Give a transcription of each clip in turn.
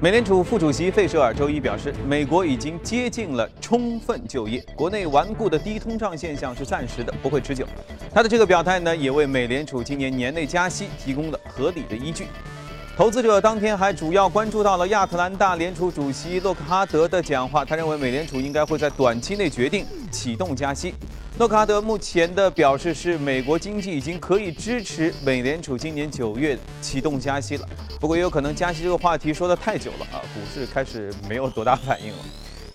美联储副主席费舍尔周一表示，美国已经接近了充分就业，国内顽固的低通胀现象是暂时的，不会持久。他的这个表态呢，也为美联储今年年内加息提供了合理的依据。投资者当天还主要关注到了亚特兰大联储主席洛克哈德的讲话，他认为美联储应该会在短期内决定启动加息。诺卡德目前的表示是，美国经济已经可以支持美联储今年九月启动加息了。不过也有可能加息这个话题说的太久了啊，股市开始没有多大反应了。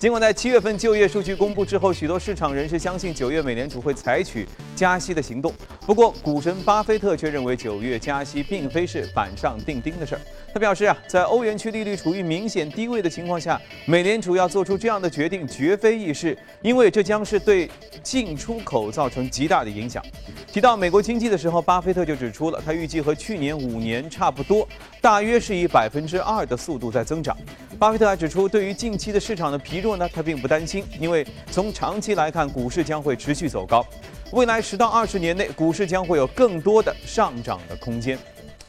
尽管在七月份就业数据公布之后，许多市场人士相信九月美联储会采取加息的行动。不过，股神巴菲特却认为九月加息并非是板上钉钉的事儿。他表示啊，在欧元区利率处于明显低位的情况下，美联储要做出这样的决定绝非易事，因为这将是对进出口造成极大的影响。提到美国经济的时候，巴菲特就指出了，他预计和去年五年差不多，大约是以百分之二的速度在增长。巴菲特还指出，对于近期的市场的疲弱呢，他并不担心，因为从长期来看，股市将会持续走高，未来十到二十年内，股市将会有更多的上涨的空间。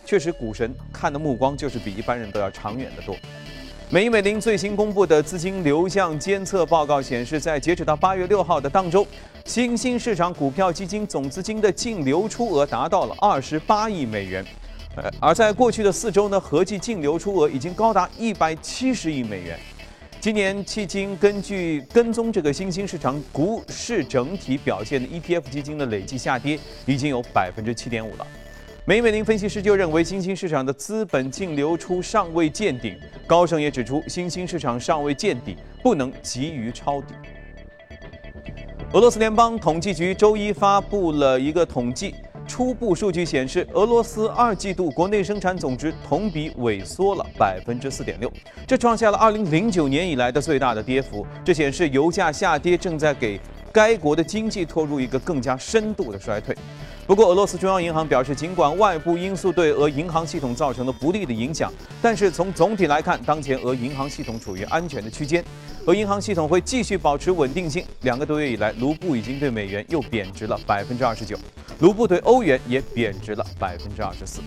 确实，股神看的目光就是比一般人都要长远的多。美银美林最新公布的资金流向监测报告显示，在截止到八月六号的当周，新兴市场股票基金总资金的净流出额达到了二十八亿美元。呃，而在过去的四周呢，合计净流出额已经高达一百七十亿美元。今年迄今，根据跟踪这个新兴市场股市整体表现的 ETF 基金的累计下跌已经有百分之七点五了。美美林分析师就认为，新兴市场的资本净流出尚未见顶。高盛也指出，新兴市场尚未见底，不能急于抄底。俄罗斯联邦统计局周一发布了一个统计，初步数据显示，俄罗斯二季度国内生产总值同比萎缩了百分之四点六，这创下了二零零九年以来的最大的跌幅。这显示油价下跌正在给该国的经济拖入一个更加深度的衰退。不过，俄罗斯中央银行表示，尽管外部因素对俄银行系统造成了不利的影响，但是从总体来看，当前俄银行系统处于安全的区间，俄银行系统会继续保持稳定性。两个多月以来，卢布已经对美元又贬值了百分之二十九，卢布对欧元也贬值了百分之二十四。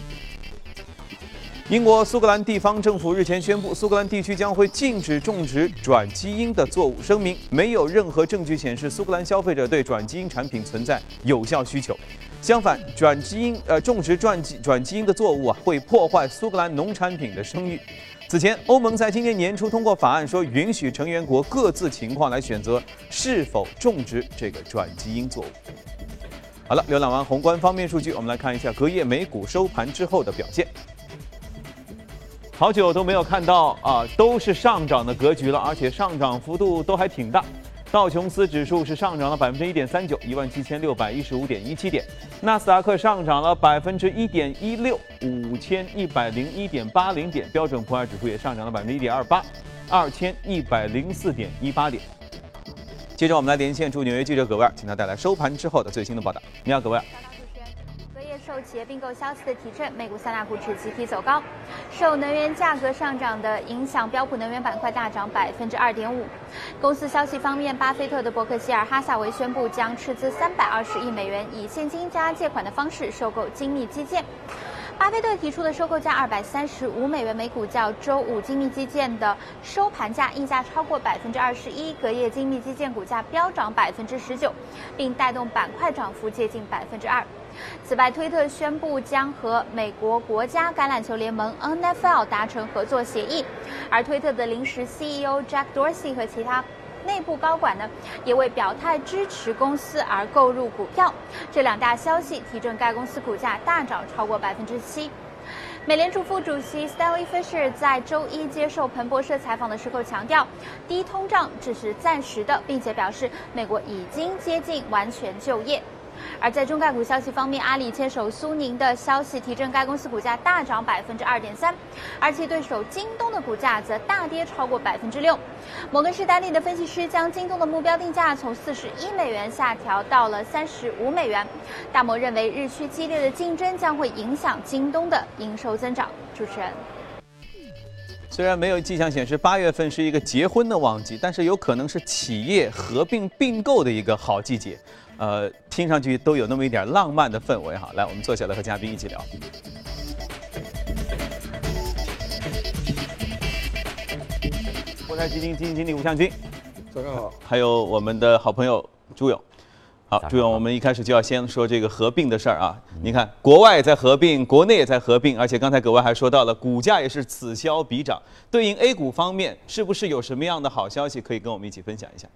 英国苏格兰地方政府日前宣布，苏格兰地区将会禁止种植转基因的作物。声明没有任何证据显示苏格兰消费者对转基因产品存在有效需求。相反，转基因呃种植转基转基因的作物啊，会破坏苏格兰农产品的声誉。此前，欧盟在今年年初通过法案，说允许成员国各自情况来选择是否种植这个转基因作物。好了，浏览完宏观方面数据，我们来看一下隔夜美股收盘之后的表现。好久都没有看到啊，都是上涨的格局了，而且上涨幅度都还挺大。道琼斯指数是上涨了百分之一点三九，一万七千六百一十五点一七点；纳斯达克上涨了百分之一点一六，五千一百零一点八零点；标准普尔指数也上涨了百分之一点二八，二千一百零四点一八点。接着我们来连线驻纽约记者葛威尔，请他带来收盘之后的最新的报道。你好，葛威尔。受企业并购消息的提振，美股三大股指集体走高。受能源价格上涨的影响，标普能源板块大涨百分之二点五。公司消息方面，巴菲特的伯克希尔哈萨维宣布将斥资三百二十亿美元，以现金加借款的方式收购精密基建。巴菲特提出的收购价二百三十五美元每股，较周五精密基建的收盘价溢价超过百分之二十一。隔夜精密基建股价飙涨百分之十九，并带动板块涨幅接近百分之二。此外，推特宣布将和美国国家橄榄球联盟 NFL 达成合作协议，而推特的临时 CEO Jack Dorsey 和其他内部高管呢，也为表态支持公司而购入股票。这两大消息提振该公司股价大涨超过百分之七。美联储副主席 Stanley Fisher 在周一接受彭博社采访的时候强调，低通胀只是暂时的，并且表示美国已经接近完全就业。而在中概股消息方面，阿里牵手苏宁的消息提振该公司股价大涨百分之二点三，而其对手京东的股价则大跌超过百分之六。摩根士丹利的分析师将京东的目标定价从四十一美元下调到了三十五美元。大摩认为，日趋激烈的竞争将会影响京东的营收增长。主持人，虽然没有迹象显示八月份是一个结婚的旺季，但是有可能是企业合并并购的一个好季节。呃，听上去都有那么一点浪漫的氛围哈。来，我们坐下来和嘉宾一起聊。台基金基金经理吴向军，早上好，还有我们的好朋友朱勇。好，朱勇，我们一开始就要先说这个合并的事儿啊。你看，国外在合并，国内也在合并，而且刚才葛外还说到了，股价也是此消彼长。对应 A 股方面，是不是有什么样的好消息可以跟我们一起分享一下？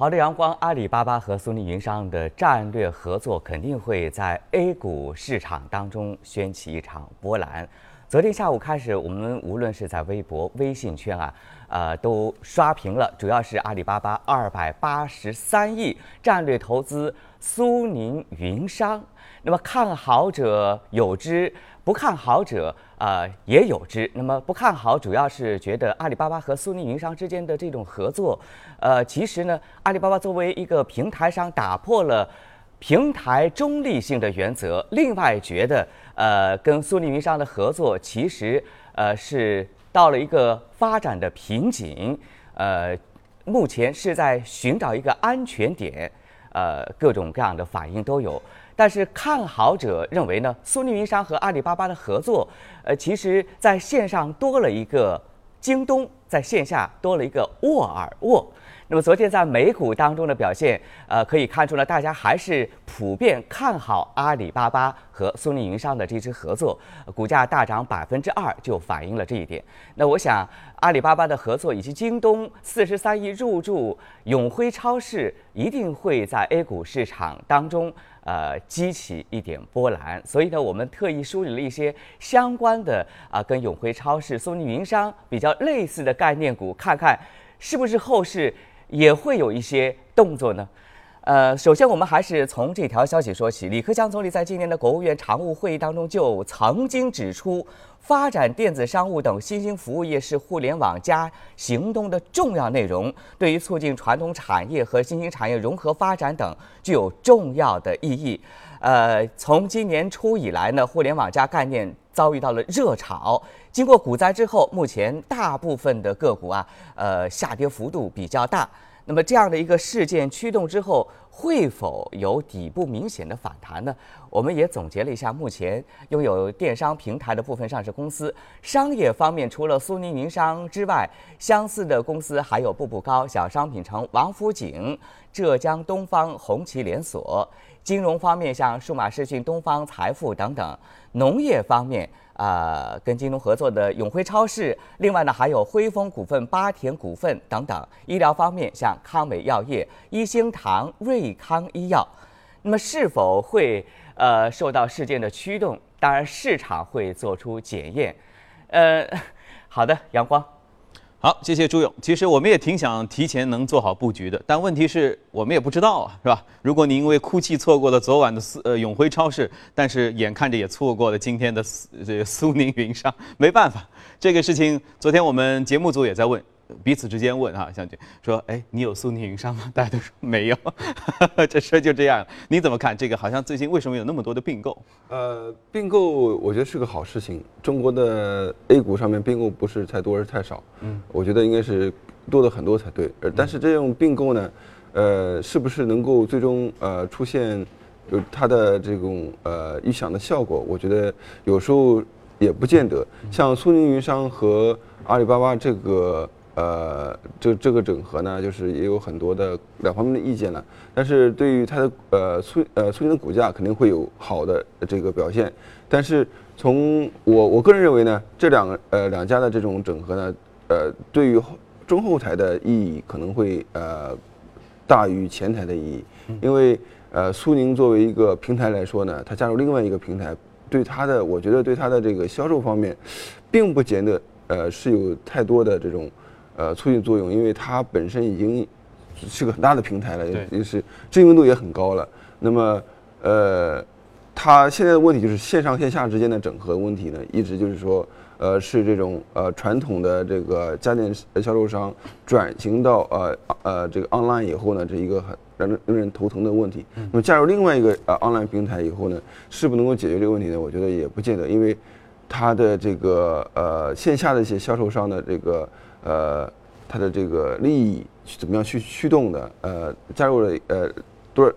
好的，阳光，阿里巴巴和苏宁云商的战略合作肯定会在 A 股市场当中掀起一场波澜。昨天下午开始，我们无论是在微博、微信圈啊，呃，都刷屏了。主要是阿里巴巴二百八十三亿战略投资苏宁云商。那么看好者有之，不看好者啊也有之。那么不看好，主要是觉得阿里巴巴和苏宁云商之间的这种合作，呃，其实呢，阿里巴巴作为一个平台商，打破了。平台中立性的原则，另外觉得，呃，跟苏宁云商的合作其实，呃，是到了一个发展的瓶颈，呃，目前是在寻找一个安全点，呃，各种各样的反应都有。但是看好者认为呢，苏宁云商和阿里巴巴的合作，呃，其实在线上多了一个京东，在线下多了一个沃尔沃。那么昨天在美股当中的表现，呃，可以看出呢，大家还是普遍看好阿里巴巴和苏宁云商的这支合作，股价大涨百分之二，就反映了这一点。那我想，阿里巴巴的合作以及京东四十三亿入驻永辉超市，一定会在 A 股市场当中，呃，激起一点波澜。所以呢，我们特意梳理了一些相关的啊，跟永辉超市、苏宁云商比较类似的概念股，看看是不是后市。也会有一些动作呢，呃，首先我们还是从这条消息说起。李克强总理在今年的国务院常务会议当中就曾经指出，发展电子商务等新兴服务业是互联网加行动的重要内容，对于促进传统产业和新兴产业融合发展等具有重要的意义。呃，从今年初以来呢，互联网加概念遭遇到了热炒。经过股灾之后，目前大部分的个股啊，呃，下跌幅度比较大。那么这样的一个事件驱动之后，会否有底部明显的反弹呢？我们也总结了一下，目前拥有电商平台的部分上市公司，商业方面除了苏宁云商之外，相似的公司还有步步高、小商品城、王府井、浙江东方、红旗连锁。金融方面，像数码视讯、东方财富等等；农业方面，啊，跟京东合作的永辉超市，另外呢还有辉丰股份、八田股份等等；医疗方面，像康美药业、一星堂、瑞康医药。那么是否会呃受到事件的驱动？当然，市场会做出检验。呃，好的，阳光。好，谢谢朱勇。其实我们也挺想提前能做好布局的，但问题是我们也不知道啊，是吧？如果您因为哭泣错过了昨晚的苏呃永辉超市，但是眼看着也错过了今天的苏这个苏宁云商，没办法，这个事情昨天我们节目组也在问。彼此之间问啊，向军说：“哎，你有苏宁云商吗？” 大家都说没有，这事就这样。你怎么看这个？好像最近为什么有那么多的并购？呃，并购我觉得是个好事情。中国的 A 股上面并购不是太多，是太少。嗯，我觉得应该是多的很多才对。呃，但是这种并购呢，呃，是不是能够最终呃出现有它的这种呃预想的效果？我觉得有时候也不见得。像苏宁云商和阿里巴巴这个。呃，这这个整合呢，就是也有很多的两方面的意见了。但是对于它的呃苏呃苏宁的股价肯定会有好的这个表现。但是从我我个人认为呢，这两呃两家的这种整合呢，呃对于中后台的意义可能会呃大于前台的意义。因为呃苏宁作为一个平台来说呢，它加入另外一个平台，对它的我觉得对它的这个销售方面，并不见得呃是有太多的这种。呃，促进作用，因为它本身已经是个很大的平台了，也是知名度也很高了。那么，呃，它现在的问题就是线上线下之间的整合问题呢，一直就是说，呃，是这种呃传统的这个家电销售商转型到呃呃这个 online 以后呢，这一个很让人让人头疼的问题。那么加入另外一个呃 online 平台以后呢，是不能够解决这个问题呢？我觉得也不见得，因为它的这个呃线下的一些销售商的这个。呃，它的这个利益怎么样去驱动的？呃，加入了呃多少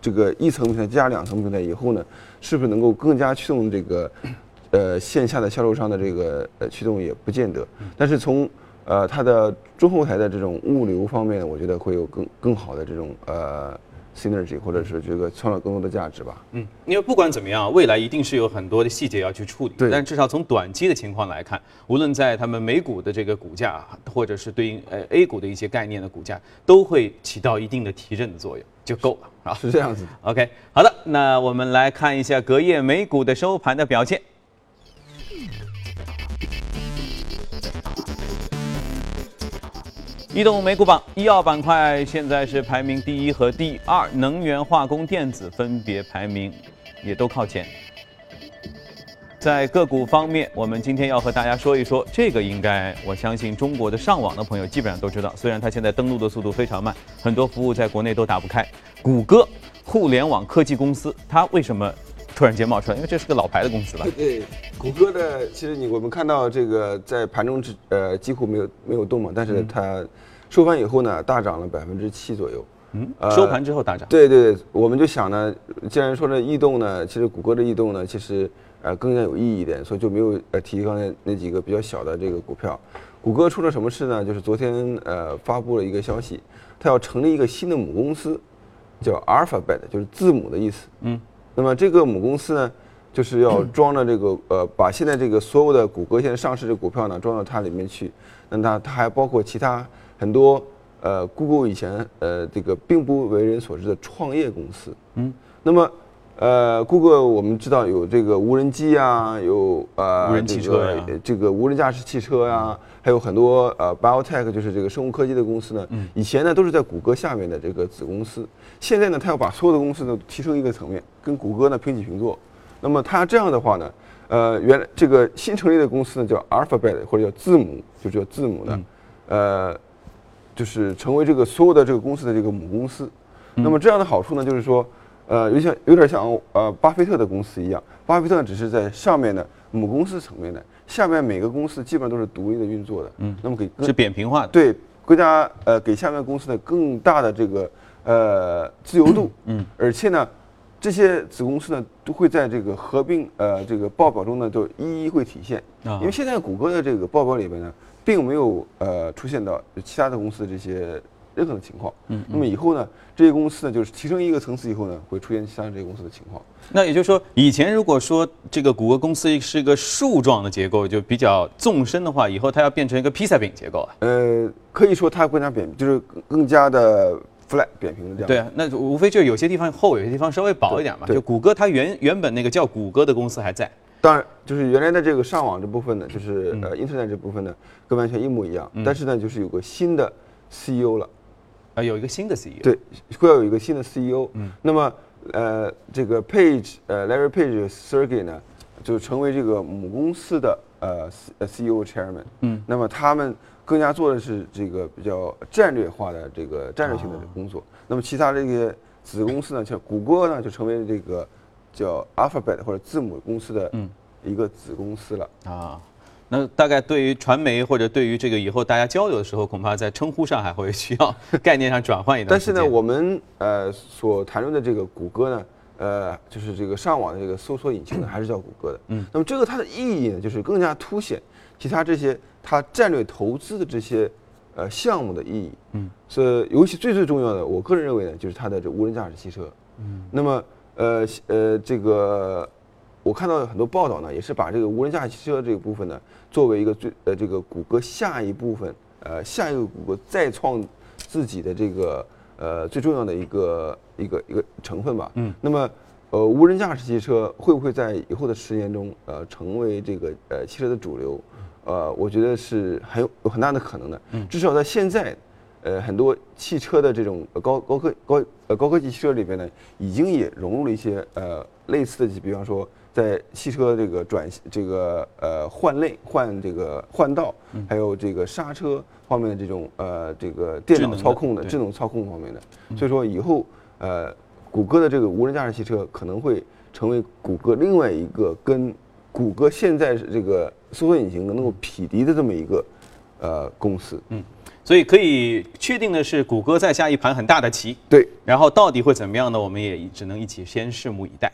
这个一层平台加两层平台以后呢，是不是能够更加驱动这个呃线下的销售商的这个呃驱动也不见得。但是从呃，它的中后台的这种物流方面，我觉得会有更更好的这种呃 synergy，或者是这个创造更多的价值吧。嗯，因为不管怎么样，未来一定是有很多的细节要去处理。对但至少从短期的情况来看，无论在他们美股的这个股价，或者是对应呃 A 股的一些概念的股价，都会起到一定的提振的作用，就够了啊。是这样子。OK，好的，那我们来看一下隔夜美股的收盘的表现。移动美股榜，医药板块现在是排名第一和第二，能源、化工、电子分别排名也都靠前。在个股方面，我们今天要和大家说一说，这个应该我相信中国的上网的朋友基本上都知道，虽然它现在登录的速度非常慢，很多服务在国内都打不开。谷歌，互联网科技公司，它为什么突然间冒出来？因为这是个老牌的公司了。谷歌的其实你我们看到这个在盘中之呃几乎没有没有动嘛，但是它收盘以后呢大涨了百分之七左右。嗯呃，收盘之后大涨。对对，对我们就想呢，既然说这异动呢，其实谷歌的异动呢，其实呃更加有意义一点，所以就没有呃提刚才那几个比较小的这个股票。谷歌出了什么事呢？就是昨天呃发布了一个消息，它要成立一个新的母公司，叫 Alphabet，就是字母的意思。嗯，那么这个母公司呢，就是要装到这个呃，把现在这个所有的谷歌现在上市的股票呢装到它里面去。那它它还包括其他很多呃，Google 以前呃这个并不为人所知的创业公司。嗯，那么呃，Google 我们知道有这个无人机啊，有呃无人汽车呀这个这个无人驾驶汽车呀、还有很多呃 biotech 就是这个生物科技的公司呢，嗯以前呢都是在谷歌下面的这个子公司，现在呢它要把所有的公司呢提升一个层面，跟谷歌呢平起平坐。那么它这样的话呢，呃，原来这个新成立的公司呢叫 Alphabet 或者叫字母，就叫字母呢，呃，就是成为这个所有的这个公司的这个母公司。那么这样的好处呢，就是说，呃，有像有点像呃巴菲特的公司一样，巴菲特只是在上面的母公司层面的，下面每个公司基本上都是独立的运作的。嗯，那么给更是扁平化的。对国家呃给下面公司的更大的这个呃自由度，嗯，而且呢，这些子公司呢都会在这个合并呃这个报表中呢都一一会体现，啊因为现在谷歌的这个报表里边呢，并没有呃出现到其他的公司这些任何的情况，嗯，那么以后呢，这些公司呢就是提升一个层次以后呢，会出现其他这些公司的情况。那也就是说，以前如果说这个谷歌公司是一个树状的结构，就比较纵深的话，以后它要变成一个披萨饼结构啊。呃，可以说它更加扁，就是更更加的 flat 扁平的这样。对啊，那无非就是有些地方厚，有些地方稍微薄一点嘛。就谷歌它原原本那个叫谷歌的公司还在，当然，就是原来的这个上网这部分呢，就是嗯呃 Internet 这部分呢，跟完全一模一样。但是呢，就是有个新的 CEO 了，啊，有一个新的 CEO。对，会要有一个新的 CEO。嗯，那么呃，这个 Page 呃 Larry Page Sergey 呢，就成为这个母公司的呃 CEO chairman。嗯，那么他们更加做的是这个比较战略化的这个战略性的这个工作。那么其他这些子公司呢，像谷歌呢，就成为这个叫 Alphabet 或者字母公司的嗯一个子公司了。啊，那大概对于传媒或者对于这个以后大家交流的时候，恐怕在称呼上还会需要 概念上转换一段。但是呢，我们呃所谈论的这个谷歌呢，呃，就是这个上网的这个搜索引擎呢，还是叫谷歌的。嗯。那么这个它的意义呢，就是更加凸显其他这些它战略投资的这些呃项目的意义。嗯。是尤其最最重要的，我个人认为呢，就是它的这无人驾驶汽车。嗯。那么呃呃这个。我看到有很多报道呢，也是把这个无人驾驶汽车这个部分呢，作为一个最呃这个谷歌下一部分呃下一个谷歌再创自己的这个呃最重要的一个一个一个成分吧。嗯。那么呃无人驾驶汽车会不会在以后的十年中呃成为这个呃汽车的主流？呃，我觉得是很有有很大的可能的。嗯。至少在现在。呃，很多汽车的这种呃高高科高呃高科技汽车里边呢，已经也融入了一些呃类似的，比方说在汽车这个转这个呃换类换这个换道，还有这个刹车方面的这种呃这个电脑操控的对智能操控方面的，所以说以后呃谷歌的这个无人驾驶汽车可能会成为谷歌另外一个跟谷歌现在这个搜索引擎能够匹敌的这么一个呃公司。嗯所以可以确定的是，谷歌在下一盘很大的棋。对，然后到底会怎么样呢？我们也只能一起先拭目以待。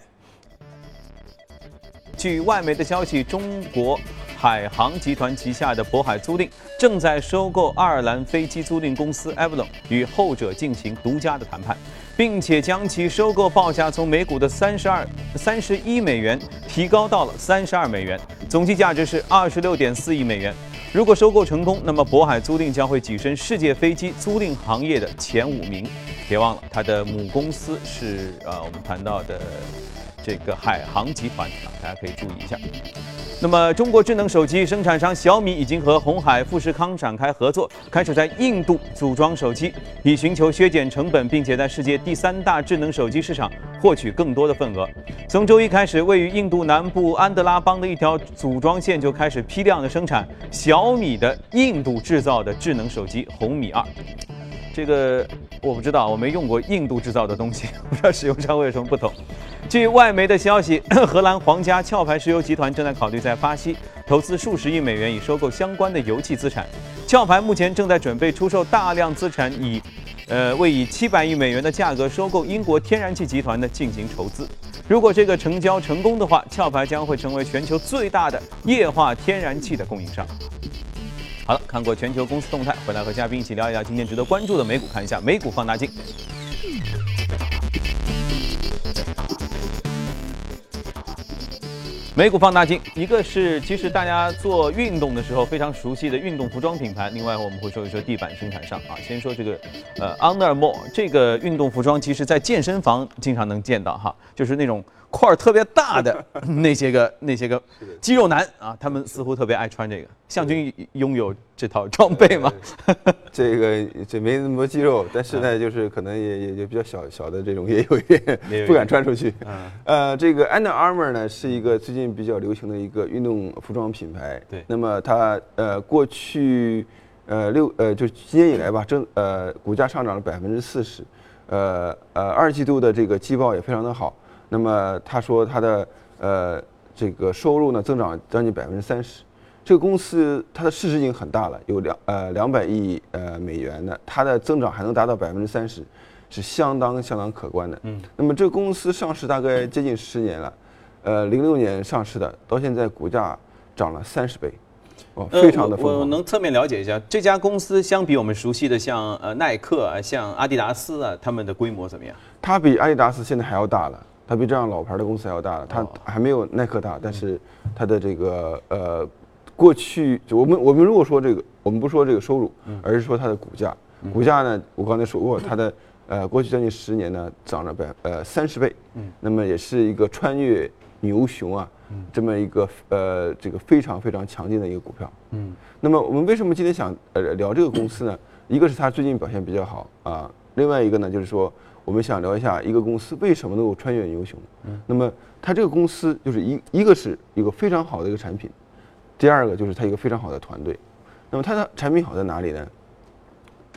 据外媒的消息，中国海航集团旗下的渤海租赁正在收购爱尔兰飞机租赁公司 Avalon，与后者进行独家的谈判，并且将其收购报价从每股的三十二、三十一美元提高到了三十二美元，总计价值是二十六点四亿美元。如果收购成功，那么渤海租赁将会跻身世界飞机租赁行业的前五名。别忘了，它的母公司是呃我们谈到的这个海航集团啊，大家可以注意一下。那么，中国智能手机生产商小米已经和红海富士康展开合作，开始在印度组装手机，以寻求削减成本，并且在世界第三大智能手机市场获取更多的份额。从周一开始，位于印度南部安德拉邦的一条组装线就开始批量的生产小米的印度制造的智能手机红米二。这个我不知道，我没用过印度制造的东西，不知道使用上会有什么不同。据外媒的消息，荷兰皇家壳牌石油集团正在考虑在巴西投资数十亿美元以收购相关的油气资产。壳牌目前正在准备出售大量资产，以，呃，为以七百亿美元的价格收购英国天然气集团的进行筹资。如果这个成交成功的话，壳牌将会成为全球最大的液化天然气的供应商。好了，看过全球公司动态，回来和嘉宾一起聊一聊今天值得关注的美股，看一下美股放大镜。美股放大镜，一个是其实大家做运动的时候非常熟悉的运动服装品牌，另外我们会说一说地板生产商啊。先说这个呃 Under m o r e 这个运动服装，其实在健身房经常能见到哈，就是那种。块儿特别大的 那些个那些个肌肉男啊，他们似乎特别爱穿这个。向军拥有这套装备吗？这个这没那么多肌肉，但是呢，就是可能也也也比较小小的这种也有一点 不敢穿出去。呃，这个 Under Armour 呢是一个最近比较流行的一个运动服装品牌。对。那么它呃过去呃六呃就今年以来吧，正呃股价上涨了百分之四十，呃呃二季度的这个季报也非常的好。那么他说他的呃这个收入呢增长将近百分之三十，这个公司它的市值已经很大了，有两呃两百亿呃美元的，它的增长还能达到百分之三十，是相当相当可观的。嗯。那么这个公司上市大概接近十年了，呃零六年上市的，到现在股价涨了三十倍，哦，非常的疯狂。我能侧面了解一下这家公司相比我们熟悉的像呃耐克啊、像阿迪达斯啊，他们的规模怎么样？它比阿迪达斯现在还要大了。它比这样老牌的公司还要大了，它还没有耐克大，但是它的这个呃，过去我们我们如果说这个，我们不说这个收入，而是说它的股价，股价呢，我刚才说过，它的呃过去将近十年呢涨了百呃三十倍，那么也是一个穿越牛熊啊，这么一个呃这个非常非常强劲的一个股票。嗯，那么我们为什么今天想呃聊这个公司呢？一个是它最近表现比较好啊，另外一个呢就是说。我们想聊一下一个公司为什么能够穿越牛熊。嗯，那么它这个公司就是一一个是一个非常好的一个产品，第二个就是它一个非常好的团队。那么它的产品好在哪里呢？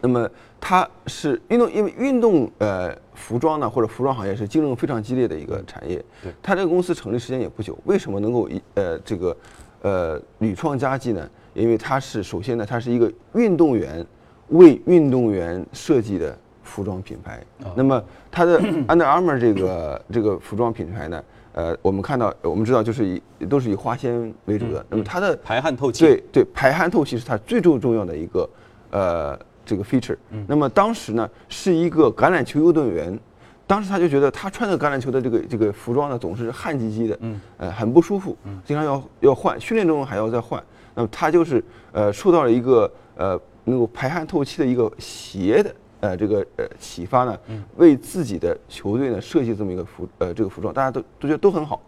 那么它是运动，因为运动呃服装呢或者服装行业是竞争非常激烈的一个产业。对。它这个公司成立时间也不久，为什么能够一呃这个呃屡创佳绩呢？因为它是首先呢，它是一个运动员为运动员设计的。服装品牌，那么它的 Under Armour 这个这个服装品牌呢，呃，我们看到，我们知道就是以都是以花纤为主的。那么它的排汗透气，对对，排汗透气是它最重重要的一个呃这个 feature。那么当时呢，是一个橄榄球运动员，当时他就觉得他穿的橄榄球的这个这个服装呢，总是汗唧唧的，嗯，呃，很不舒服，嗯，经常要要换，训练中还要再换。那么他就是呃受到了一个呃能够排汗透气的一个鞋的。呃，这个呃启发呢，为自己的球队呢设计这么一个服呃这个服装，大家都都觉得都很好。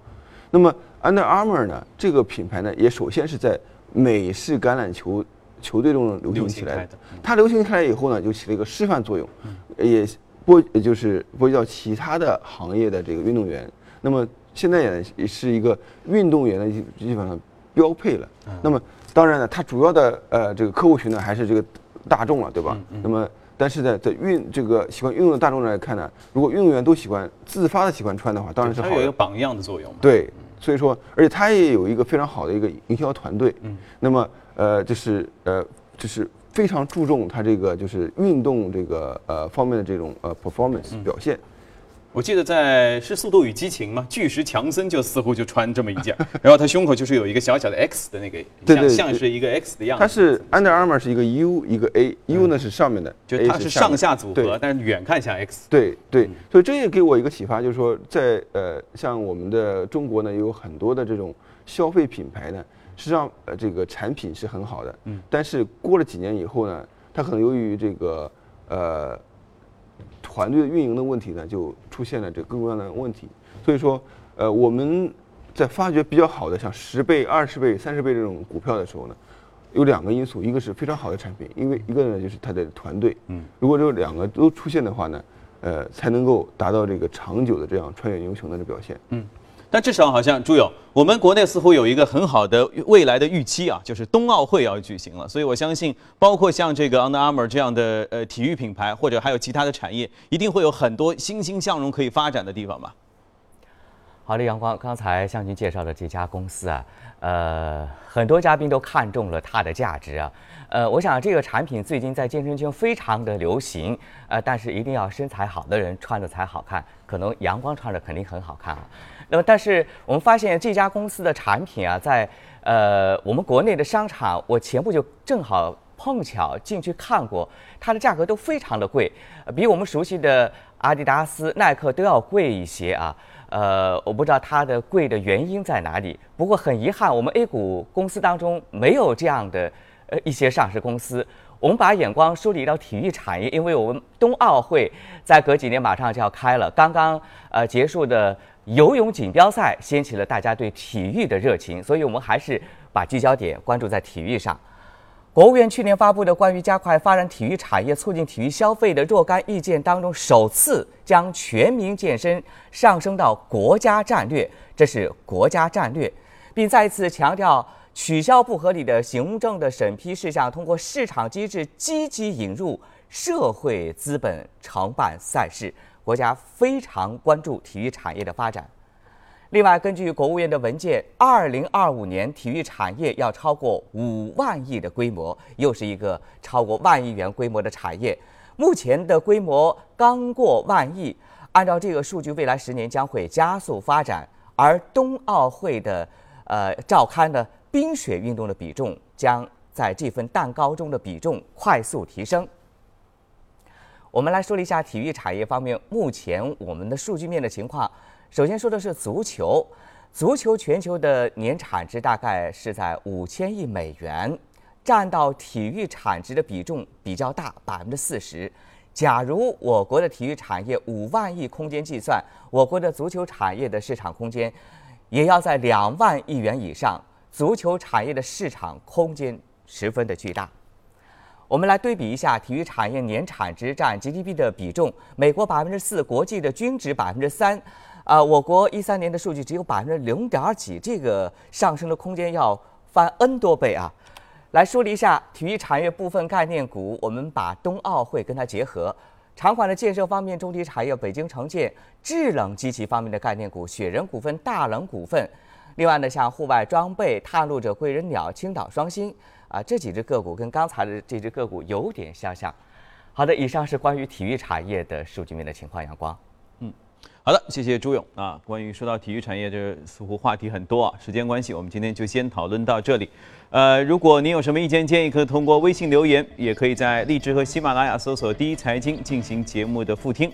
那么 Under Armour 呢这个品牌呢，也首先是在美式橄榄球球队中流行起来的。它流行开来以后呢，就起了一个示范作用，也波也就是波及到其他的行业的这个运动员。那么现在也也是一个运动员的基本上标配了。那么当然呢，它主要的呃这个客户群呢还是这个大众了，对吧？那么但是呢，在运这个喜欢运动的大众来看呢，如果运动员都喜欢自发的喜欢穿的话，当然是好。它有一个榜样的作用。对，所以说，而且它也有一个非常好的一个营销团队。嗯。那么，呃，就是呃，就是非常注重它这个就是运动这个呃方面的这种呃 performance 表现。我记得在是《速度与激情》吗？巨石强森就似乎就穿这么一件，然后他胸口就是有一个小小的 X 的那个，对对像像是一个 X 的样子。它是 Under Armour 是一个 U 一个 A，U 呢是上面的，就它是上下组合对，但是远看像 X。对对，所以这也给我一个启发，就是说在呃，像我们的中国呢，有很多的这种消费品牌呢，实际上呃这个产品是很好的，嗯，但是过了几年以后呢，它可能由于这个呃团队的运营的问题呢，就出现了这各种各样的问题。所以说，呃，我们在发掘比较好的像十倍、二十倍、三十倍这种股票的时候呢，有两个因素，一个是非常好的产品，因为一个呢就是它的团队，嗯，如果这两个都出现的话呢，呃，才能够达到这个长久的这样穿越英雄的这表现。但至少好像朱勇，我们国内似乎有一个很好的未来的预期啊，就是冬奥会要举行了，所以我相信，包括像这个 Under Armour 这样的呃体育品牌，或者还有其他的产业，一定会有很多欣欣向荣可以发展的地方吧。好的，阳光，刚才向您介绍的这家公司啊，呃，很多嘉宾都看中了它的价值啊。呃，我想这个产品最近在健身圈非常的流行，呃，但是一定要身材好的人穿的才好看，可能阳光穿着肯定很好看啊。那么，但是我们发现这家公司的产品啊，在呃我们国内的商场，我前不久正好碰巧进去看过，它的价格都非常的贵，比我们熟悉的阿迪达斯、耐克都要贵一些啊。呃，我不知道它的贵的原因在哪里。不过很遗憾，我们 A 股公司当中没有这样的呃一些上市公司。我们把眼光梳理到体育产业，因为我们冬奥会在隔几年马上就要开了，刚刚呃结束的游泳锦标赛掀起了大家对体育的热情，所以我们还是把聚焦点关注在体育上。国务院去年发布的关于加快发展体育产业、促进体育消费的若干意见当中，首次将全民健身上升到国家战略，这是国家战略，并再次强调取消不合理的行政的审批事项，通过市场机制积极引入社会资本承办赛事。国家非常关注体育产业的发展。另外，根据国务院的文件，二零二五年体育产业要超过五万亿的规模，又是一个超过万亿元规模的产业。目前的规模刚过万亿，按照这个数据，未来十年将会加速发展。而冬奥会的呃召开呢，冰雪运动的比重将在这份蛋糕中的比重快速提升。我们来说一下体育产业方面目前我们的数据面的情况。首先说的是足球，足球全球的年产值大概是在五千亿美元，占到体育产值的比重比较大，百分之四十。假如我国的体育产业五万亿空间计算，我国的足球产业的市场空间也要在两万亿元以上，足球产业的市场空间十分的巨大。我们来对比一下体育产业年产值占 GDP 的比重，美国百分之四，国际的均值百分之三，啊，我国一三年的数据只有百分之零点几，这个上升的空间要翻 N 多倍啊！来梳理一下体育产业部分概念股，我们把冬奥会跟它结合。场馆的建设方面，中体产业北京城建；制冷机器方面的概念股，雪人股份、大冷股份。另外呢，像户外装备、探路者、贵人鸟、青岛双星啊，这几只个股跟刚才的这只个股有点相像。好的，以上是关于体育产业的数据面的情况，阳光。好的，谢谢朱勇啊。关于说到体育产业，这似乎话题很多啊。时间关系，我们今天就先讨论到这里。呃，如果您有什么意见建议，可以通过微信留言，也可以在荔枝和喜马拉雅搜索“第一财经”进行节目的复听。